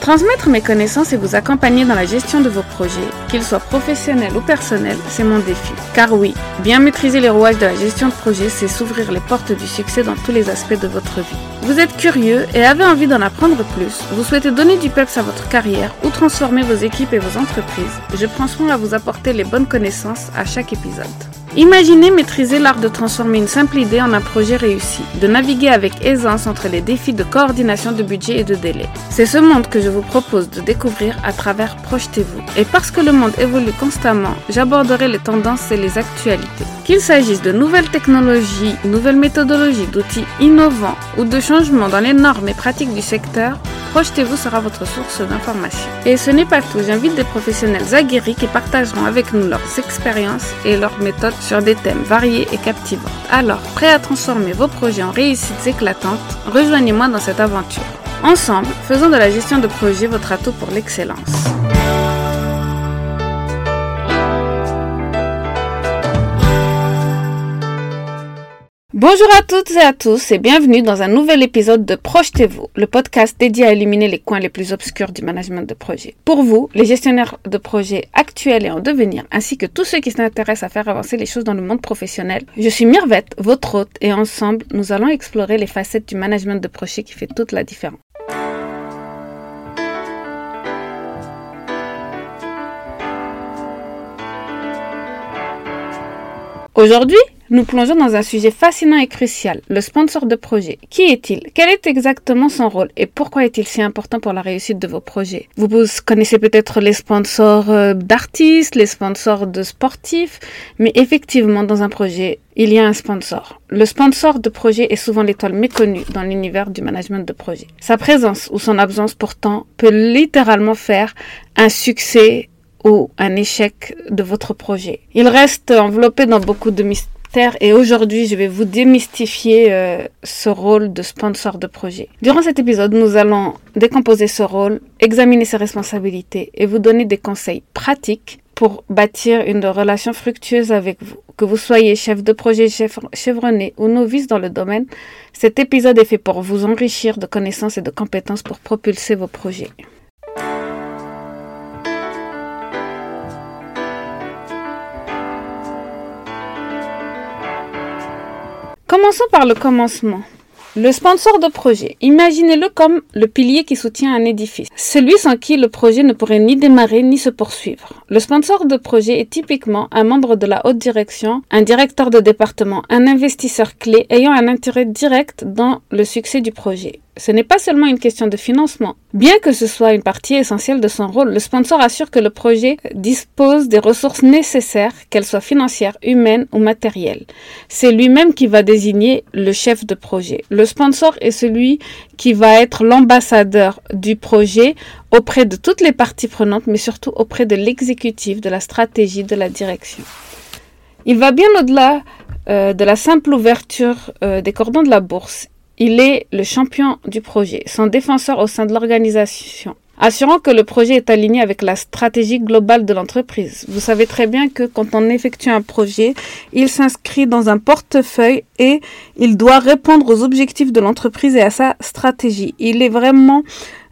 Transmettre mes connaissances et vous accompagner dans la gestion de vos projets, qu'ils soient professionnels ou personnels, c'est mon défi. Car oui, bien maîtriser les rouages de la gestion de projet, c'est s'ouvrir les portes du succès dans tous les aspects de votre vie. Vous êtes curieux et avez envie d'en apprendre plus, vous souhaitez donner du peps à votre carrière ou transformer vos équipes et vos entreprises, je prends soin à vous apporter les bonnes connaissances à chaque épisode. Imaginez maîtriser l'art de transformer une simple idée en un projet réussi, de naviguer avec aisance entre les défis de coordination de budget et de délai. C'est ce monde que je vous propose de découvrir à travers Projetez-vous. Et parce que le monde évolue constamment, j'aborderai les tendances et les actualités. Qu'il s'agisse de nouvelles technologies, nouvelles méthodologies, d'outils innovants ou de changements dans les normes et pratiques du secteur, Projetez-vous sera votre source d'information. Et ce n'est pas tout, j'invite des professionnels aguerris qui partageront avec nous leurs expériences et leurs méthodes sur des thèmes variés et captivants. Alors, prêt à transformer vos projets en réussites éclatantes, rejoignez-moi dans cette aventure. Ensemble, faisons de la gestion de projet votre atout pour l'excellence. Bonjour à toutes et à tous et bienvenue dans un nouvel épisode de Projetez-vous, le podcast dédié à éliminer les coins les plus obscurs du management de projet. Pour vous, les gestionnaires de projets actuels et en devenir, ainsi que tous ceux qui s'intéressent à faire avancer les choses dans le monde professionnel, je suis Mirvet, votre hôte, et ensemble, nous allons explorer les facettes du management de projet qui fait toute la différence. Aujourd'hui, nous plongeons dans un sujet fascinant et crucial, le sponsor de projet. Qui est-il? Quel est exactement son rôle? Et pourquoi est-il si important pour la réussite de vos projets? Vous connaissez peut-être les sponsors euh, d'artistes, les sponsors de sportifs, mais effectivement, dans un projet, il y a un sponsor. Le sponsor de projet est souvent l'étoile méconnue dans l'univers du management de projet. Sa présence ou son absence pourtant peut littéralement faire un succès ou un échec de votre projet. Il reste enveloppé dans beaucoup de mystères et aujourd'hui je vais vous démystifier euh, ce rôle de sponsor de projet. Durant cet épisode, nous allons décomposer ce rôle, examiner ses responsabilités et vous donner des conseils pratiques pour bâtir une relation fructueuse avec vous. Que vous soyez chef de projet chevronné ou novice dans le domaine, cet épisode est fait pour vous enrichir de connaissances et de compétences pour propulser vos projets. Commençons par le commencement. Le sponsor de projet. Imaginez-le comme le pilier qui soutient un édifice. Celui sans qui le projet ne pourrait ni démarrer ni se poursuivre. Le sponsor de projet est typiquement un membre de la haute direction, un directeur de département, un investisseur clé ayant un intérêt direct dans le succès du projet ce n'est pas seulement une question de financement. Bien que ce soit une partie essentielle de son rôle, le sponsor assure que le projet dispose des ressources nécessaires, qu'elles soient financières, humaines ou matérielles. C'est lui-même qui va désigner le chef de projet. Le sponsor est celui qui va être l'ambassadeur du projet auprès de toutes les parties prenantes, mais surtout auprès de l'exécutif, de la stratégie, de la direction. Il va bien au-delà euh, de la simple ouverture euh, des cordons de la bourse. Il est le champion du projet, son défenseur au sein de l'organisation, assurant que le projet est aligné avec la stratégie globale de l'entreprise. Vous savez très bien que quand on effectue un projet, il s'inscrit dans un portefeuille et il doit répondre aux objectifs de l'entreprise et à sa stratégie. Il est vraiment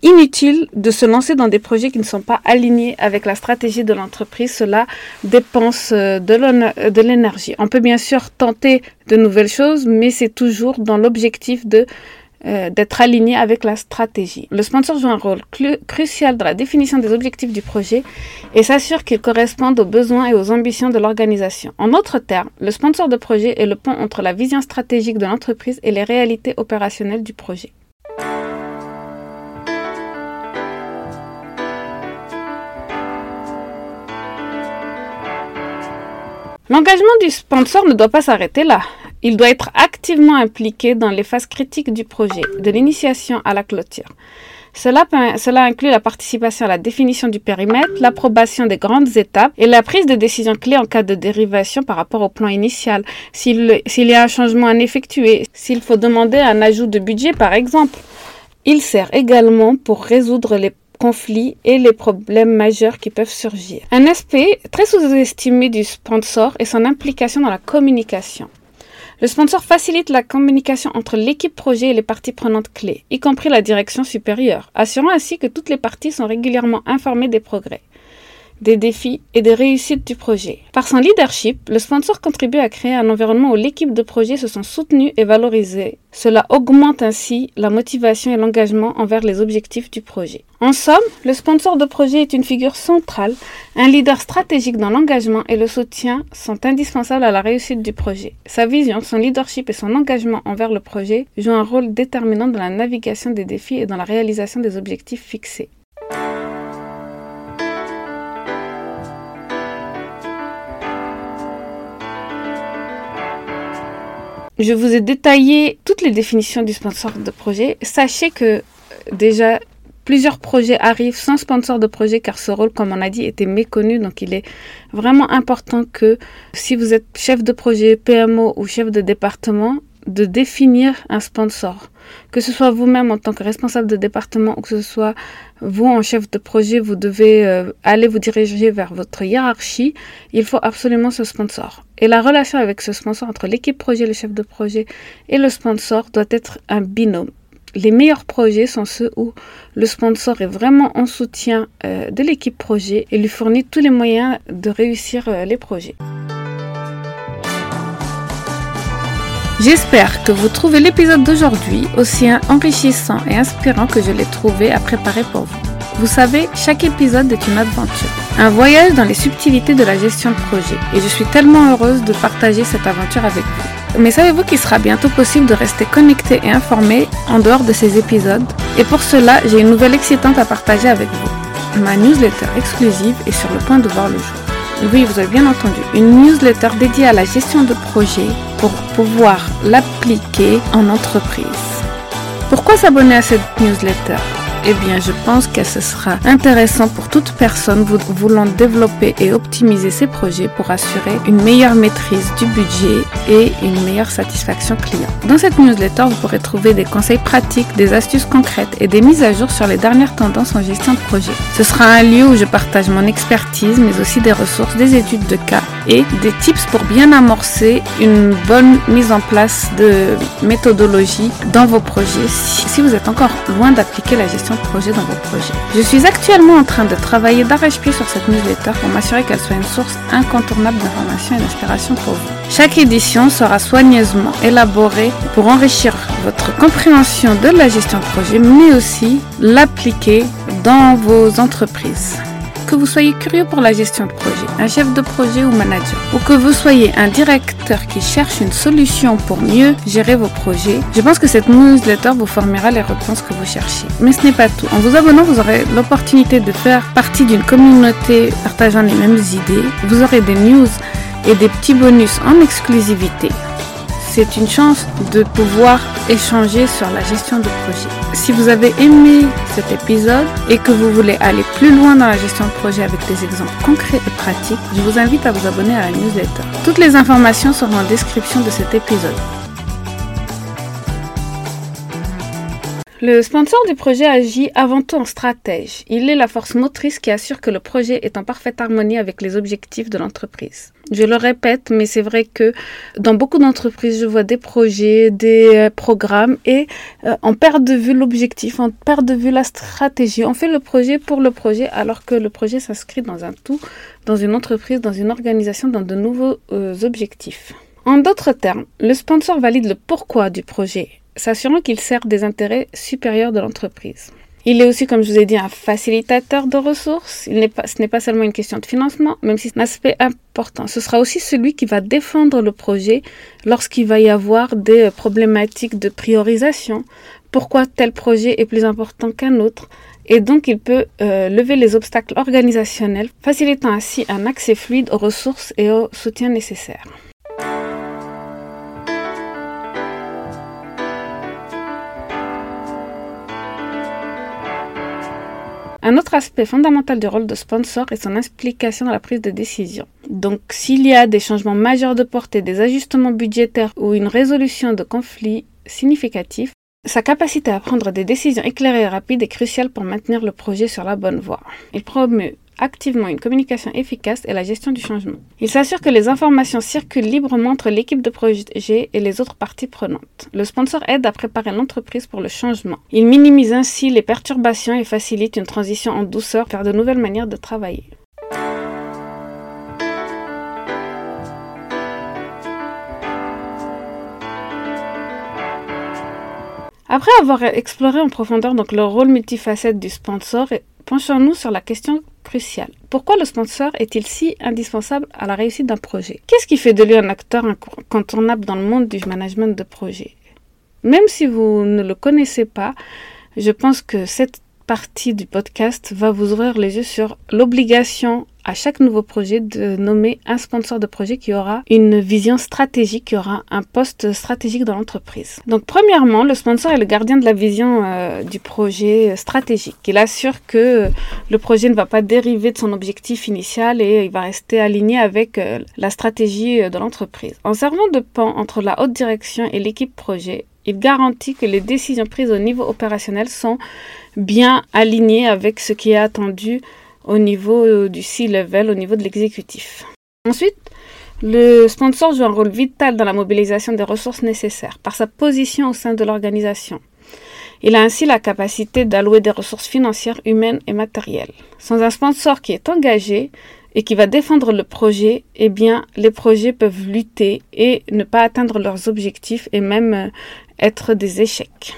inutile de se lancer dans des projets qui ne sont pas alignés avec la stratégie de l'entreprise. Cela dépense euh, de l'énergie. On peut bien sûr tenter de nouvelles choses, mais c'est toujours dans l'objectif de euh, d'être aligné avec la stratégie. Le sponsor joue un rôle crucial dans la définition des objectifs du projet et s'assure qu'ils correspondent aux besoins et aux ambitions de l'organisation. En d'autres termes, le sponsor de projet est le pont entre la vision stratégique de l'entreprise et les réalités opérationnelles du projet. L'engagement du sponsor ne doit pas s'arrêter là. Il doit être activement impliqué dans les phases critiques du projet, de l'initiation à la clôture. Cela, inclut la participation à la définition du périmètre, l'approbation des grandes étapes et la prise de décisions clés en cas de dérivation par rapport au plan initial, s'il y a un changement à effectuer, s'il faut demander un ajout de budget par exemple. Il sert également pour résoudre les conflits et les problèmes majeurs qui peuvent surgir. Un aspect très sous-estimé du sponsor est son implication dans la communication. Le sponsor facilite la communication entre l'équipe projet et les parties prenantes clés, y compris la direction supérieure, assurant ainsi que toutes les parties sont régulièrement informées des progrès des défis et des réussites du projet. Par son leadership, le sponsor contribue à créer un environnement où l'équipe de projet se sent soutenue et valorisée. Cela augmente ainsi la motivation et l'engagement envers les objectifs du projet. En somme, le sponsor de projet est une figure centrale, un leader stratégique dans l'engagement et le soutien sont indispensables à la réussite du projet. Sa vision, son leadership et son engagement envers le projet jouent un rôle déterminant dans la navigation des défis et dans la réalisation des objectifs fixés. Je vous ai détaillé toutes les définitions du sponsor de projet. Sachez que déjà plusieurs projets arrivent sans sponsor de projet car ce rôle, comme on a dit, était méconnu. Donc il est vraiment important que si vous êtes chef de projet, PMO ou chef de département, de définir un sponsor. Que ce soit vous-même en tant que responsable de département ou que ce soit vous en chef de projet, vous devez euh, aller vous diriger vers votre hiérarchie. Il faut absolument ce sponsor. Et la relation avec ce sponsor entre l'équipe projet, le chef de projet et le sponsor doit être un binôme. Les meilleurs projets sont ceux où le sponsor est vraiment en soutien euh, de l'équipe projet et lui fournit tous les moyens de réussir euh, les projets. J'espère que vous trouvez l'épisode d'aujourd'hui aussi enrichissant et inspirant que je l'ai trouvé à préparer pour vous. Vous savez, chaque épisode est une aventure, un voyage dans les subtilités de la gestion de projet et je suis tellement heureuse de partager cette aventure avec vous. Mais savez-vous qu'il sera bientôt possible de rester connecté et informé en dehors de ces épisodes? Et pour cela, j'ai une nouvelle excitante à partager avec vous. Ma newsletter exclusive est sur le point de voir le jour. Oui, vous avez bien entendu. Une newsletter dédiée à la gestion de projet pour pouvoir l'appliquer en entreprise. Pourquoi s'abonner à cette newsletter? Eh bien, je pense que ce sera intéressant pour toute personne voulant développer et optimiser ses projets pour assurer une meilleure maîtrise du budget et une meilleure satisfaction client. Dans cette newsletter, vous pourrez trouver des conseils pratiques, des astuces concrètes et des mises à jour sur les dernières tendances en gestion de projet. Ce sera un lieu où je partage mon expertise, mais aussi des ressources, des études de cas et des tips pour bien amorcer une bonne mise en place de méthodologie dans vos projets si vous êtes encore loin d'appliquer la gestion projet dans vos projets. Je suis actuellement en train de travailler d'arrache-pied sur cette newsletter pour m'assurer qu'elle soit une source incontournable d'information et d'inspiration pour vous. Chaque édition sera soigneusement élaborée pour enrichir votre compréhension de la gestion de projet, mais aussi l'appliquer dans vos entreprises. Que vous soyez curieux pour la gestion de projet, un chef de projet ou manager, ou que vous soyez un directeur qui cherche une solution pour mieux gérer vos projets, je pense que cette newsletter vous formera les réponses que vous cherchez. Mais ce n'est pas tout. En vous abonnant, vous aurez l'opportunité de faire partie d'une communauté partageant les mêmes idées. Vous aurez des news et des petits bonus en exclusivité c'est une chance de pouvoir échanger sur la gestion de projet. Si vous avez aimé cet épisode et que vous voulez aller plus loin dans la gestion de projet avec des exemples concrets et pratiques, je vous invite à vous abonner à la newsletter. Toutes les informations seront en description de cet épisode. Le sponsor du projet agit avant tout en stratège. Il est la force motrice qui assure que le projet est en parfaite harmonie avec les objectifs de l'entreprise. Je le répète, mais c'est vrai que dans beaucoup d'entreprises, je vois des projets, des euh, programmes et euh, on perd de vue l'objectif, on perd de vue la stratégie. On fait le projet pour le projet alors que le projet s'inscrit dans un tout, dans une entreprise, dans une organisation, dans de nouveaux euh, objectifs. En d'autres termes, le sponsor valide le pourquoi du projet s'assurant qu'il sert des intérêts supérieurs de l'entreprise. Il est aussi, comme je vous ai dit, un facilitateur de ressources. Il pas, ce n'est pas seulement une question de financement, même si c'est un aspect important. Ce sera aussi celui qui va défendre le projet lorsqu'il va y avoir des problématiques de priorisation. Pourquoi tel projet est plus important qu'un autre? Et donc il peut euh, lever les obstacles organisationnels, facilitant ainsi un accès fluide aux ressources et au soutien nécessaire. Un autre aspect fondamental du rôle de sponsor est son implication dans la prise de décision. Donc, s'il y a des changements majeurs de portée, des ajustements budgétaires ou une résolution de conflits significatifs, sa capacité à prendre des décisions éclairées et rapides est cruciale pour maintenir le projet sur la bonne voie. Il promeut activement une communication efficace et la gestion du changement. Il s'assure que les informations circulent librement entre l'équipe de projet et les autres parties prenantes. Le sponsor aide à préparer l'entreprise pour le changement. Il minimise ainsi les perturbations et facilite une transition en douceur vers de nouvelles manières de travailler. Après avoir exploré en profondeur donc le rôle multifacette du sponsor, penchons-nous sur la question cruciale. Pourquoi le sponsor est-il si indispensable à la réussite d'un projet? Qu'est-ce qui fait de lui un acteur incontournable dans le monde du management de projet? Même si vous ne le connaissez pas, je pense que cette partie du podcast va vous ouvrir les yeux sur l'obligation à chaque nouveau projet de nommer un sponsor de projet qui aura une vision stratégique, qui aura un poste stratégique dans l'entreprise. Donc premièrement, le sponsor est le gardien de la vision euh, du projet stratégique. Il assure que le projet ne va pas dériver de son objectif initial et il va rester aligné avec euh, la stratégie euh, de l'entreprise. En servant de pont entre la haute direction et l'équipe projet, il garantit que les décisions prises au niveau opérationnel sont bien alignées avec ce qui est attendu au niveau euh, du C-level, au niveau de l'exécutif. Ensuite, le sponsor joue un rôle vital dans la mobilisation des ressources nécessaires par sa position au sein de l'organisation. Il a ainsi la capacité d'allouer des ressources financières, humaines et matérielles. Sans un sponsor qui est engagé et qui va défendre le projet, eh bien, les projets peuvent lutter et ne pas atteindre leurs objectifs et même euh, être des échecs.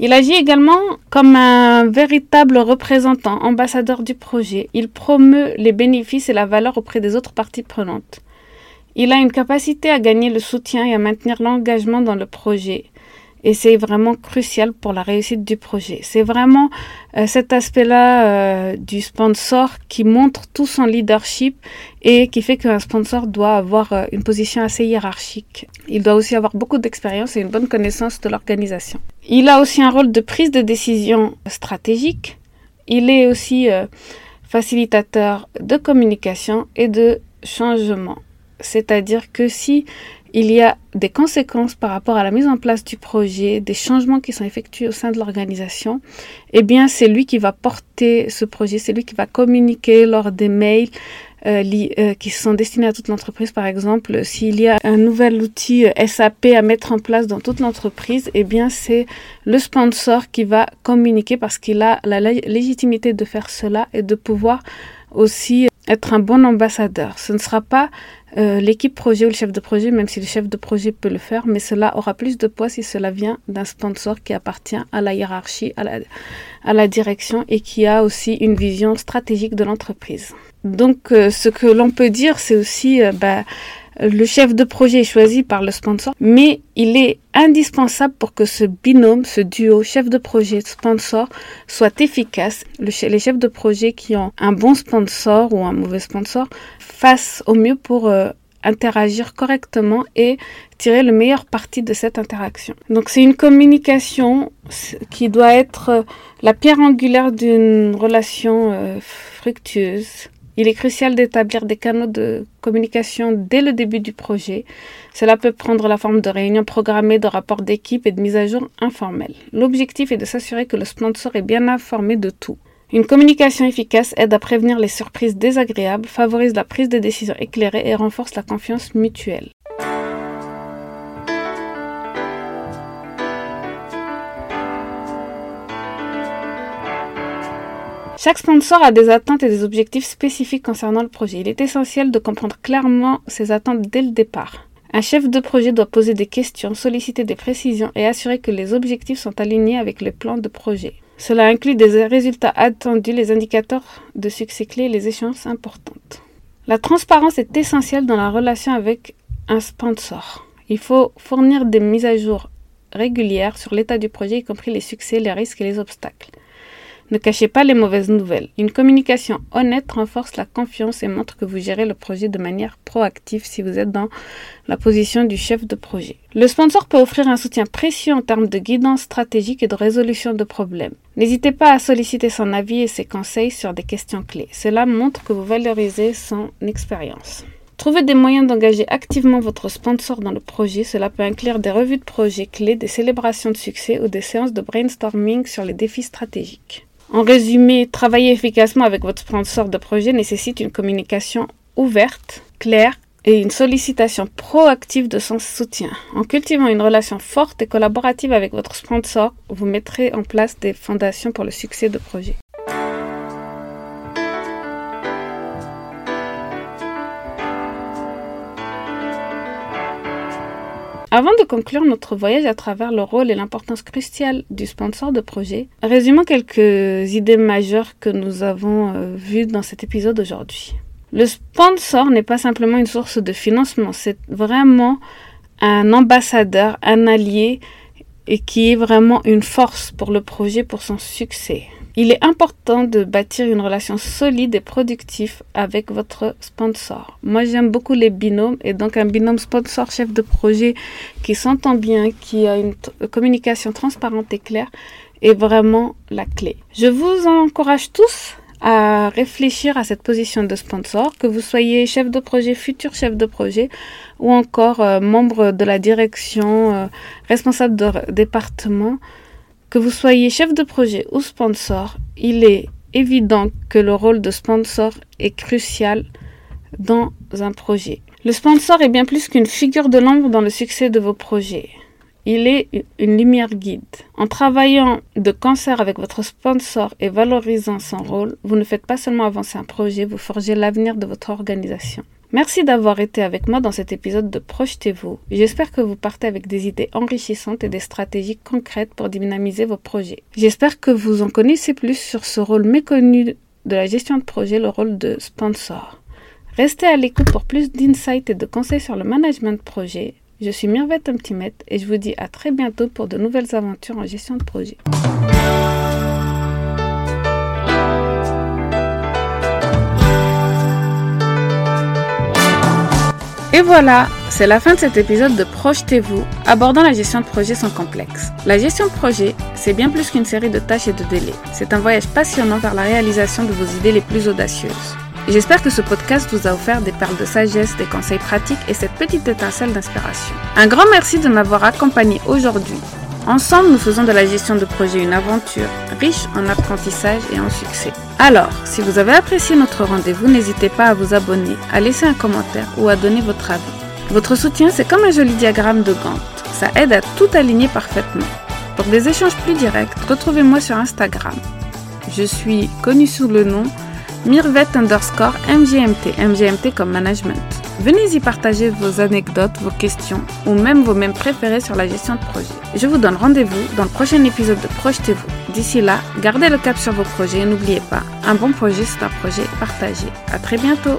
Il agit également comme un véritable représentant, ambassadeur du projet. Il promeut les bénéfices et la valeur auprès des autres parties prenantes. Il a une capacité à gagner le soutien et à maintenir l'engagement dans le projet et c'est vraiment crucial pour la réussite du projet. C'est vraiment euh, cet aspect-là euh, du sponsor qui montre tout son leadership et qui fait qu'un sponsor doit avoir euh, une position assez hiérarchique. Il doit aussi avoir beaucoup d'expérience et une bonne connaissance de l'organisation. Il a aussi un rôle de prise de décision stratégique. Il est aussi facilitateur de communication et de changement. C'est-à-dire que si il y a des conséquences par rapport à la mise en place du projet, des changements qui sont effectués au sein de l'organisation, eh bien, c'est lui qui va porter ce projet, c'est lui qui va communiquer lors des mails euh, euh, qui sont destinés à toute l'entreprise. Par exemple, s'il y a un nouvel outil euh, SAP à mettre en place dans toute l'entreprise, eh bien, c'est le sponsor qui va communiquer parce qu'il a la légitimité de faire cela et de pouvoir aussi être un bon ambassadeur. Ce ne sera pas euh, l'équipe projet ou le chef de projet, même si le chef de projet peut le faire, mais cela aura plus de poids si cela vient d'un sponsor qui appartient à la hiérarchie, à la, à la direction et qui a aussi une vision stratégique de l'entreprise. Donc, euh, ce que l'on peut dire, c'est aussi, euh, bah, le chef de projet est choisi par le sponsor, mais il est indispensable pour que ce binôme, ce duo chef de projet sponsor soit efficace. les chefs de projet qui ont un bon sponsor ou un mauvais sponsor fassent au mieux pour euh, interagir correctement et tirer le meilleur parti de cette interaction. Donc c'est une communication qui doit être la pierre angulaire d'une relation euh, fructueuse il est crucial d'établir des canaux de communication dès le début du projet. Cela peut prendre la forme de réunions programmées, de rapports d'équipe et de mises à jour informelles. L'objectif est de s'assurer que le sponsor est bien informé de tout. Une communication efficace aide à prévenir les surprises désagréables, favorise la prise de décision éclairée et renforce la confiance mutuelle. Chaque sponsor a des attentes et des objectifs spécifiques concernant le projet. Il est essentiel de comprendre clairement ces attentes dès le départ. Un chef de projet doit poser des questions, solliciter des précisions et assurer que les objectifs sont alignés avec le plan de projet. Cela inclut des résultats attendus, les indicateurs de succès clés et les échéances importantes. La transparence est essentielle dans la relation avec un sponsor. Il faut fournir des mises à jour régulières sur l'état du projet, y compris les succès, les risques et les obstacles. Ne cachez pas les mauvaises nouvelles. Une communication honnête renforce la confiance et montre que vous gérez le projet de manière proactive si vous êtes dans la position du chef de projet. Le sponsor peut offrir un soutien précieux en termes de guidance stratégique et de résolution de problèmes. N'hésitez pas à solliciter son avis et ses conseils sur des questions clés. Cela montre que vous valorisez son expérience. Trouvez des moyens d'engager activement votre sponsor dans le projet. Cela peut inclure des revues de projets clés, des célébrations de succès ou des séances de brainstorming sur les défis stratégiques. En résumé, travailler efficacement avec votre sponsor de projet nécessite une communication ouverte, claire et une sollicitation proactive de son soutien. En cultivant une relation forte et collaborative avec votre sponsor, vous mettrez en place des fondations pour le succès de projet. Avant de conclure notre voyage à travers le rôle et l'importance cruciale du sponsor de projet, résumons quelques idées majeures que nous avons euh, vues dans cet épisode aujourd'hui. Le sponsor n'est pas simplement une source de financement, c'est vraiment un ambassadeur, un allié et qui est vraiment une force pour le projet, pour son succès. Il est important de bâtir une relation solide et productive avec votre sponsor. Moi, j'aime beaucoup les binômes et donc un binôme sponsor-chef de projet qui s'entend bien, qui a une communication transparente et claire est vraiment la clé. Je vous encourage tous à réfléchir à cette position de sponsor, que vous soyez chef de projet, futur chef de projet ou encore euh, membre de la direction, euh, responsable de département. Que vous soyez chef de projet ou sponsor, il est évident que le rôle de sponsor est crucial dans un projet. Le sponsor est bien plus qu'une figure de l'ombre dans le succès de vos projets. Il est une lumière guide. En travaillant de concert avec votre sponsor et valorisant son rôle, vous ne faites pas seulement avancer un projet, vous forgez l'avenir de votre organisation. Merci d'avoir été avec moi dans cet épisode de Projetez-vous. J'espère que vous partez avec des idées enrichissantes et des stratégies concrètes pour dynamiser vos projets. J'espère que vous en connaissez plus sur ce rôle méconnu de la gestion de projet, le rôle de sponsor. Restez à l'écoute pour plus d'insights et de conseils sur le management de projet. Je suis Mirvette Umtimet et je vous dis à très bientôt pour de nouvelles aventures en gestion de projet. Voilà, c'est la fin de cet épisode de Projetez-vous, abordant la gestion de projet sans complexe. La gestion de projet, c'est bien plus qu'une série de tâches et de délais. C'est un voyage passionnant vers la réalisation de vos idées les plus audacieuses. J'espère que ce podcast vous a offert des perles de sagesse, des conseils pratiques et cette petite étincelle d'inspiration. Un grand merci de m'avoir accompagné aujourd'hui. Ensemble, nous faisons de la gestion de projet une aventure riche en apprentissage et en succès. Alors, si vous avez apprécié notre rendez-vous, n'hésitez pas à vous abonner, à laisser un commentaire ou à donner votre avis. Votre soutien, c'est comme un joli diagramme de Gantt. Ça aide à tout aligner parfaitement. Pour des échanges plus directs, retrouvez-moi sur Instagram. Je suis connue sous le nom Mirvet underscore MGMT, MGMT comme management. Venez y partager vos anecdotes, vos questions ou même vos mêmes préférés sur la gestion de projet. Je vous donne rendez-vous dans le prochain épisode de Projetez-vous. D'ici là, gardez le cap sur vos projets et n'oubliez pas, un bon projet c'est un projet partagé. À très bientôt.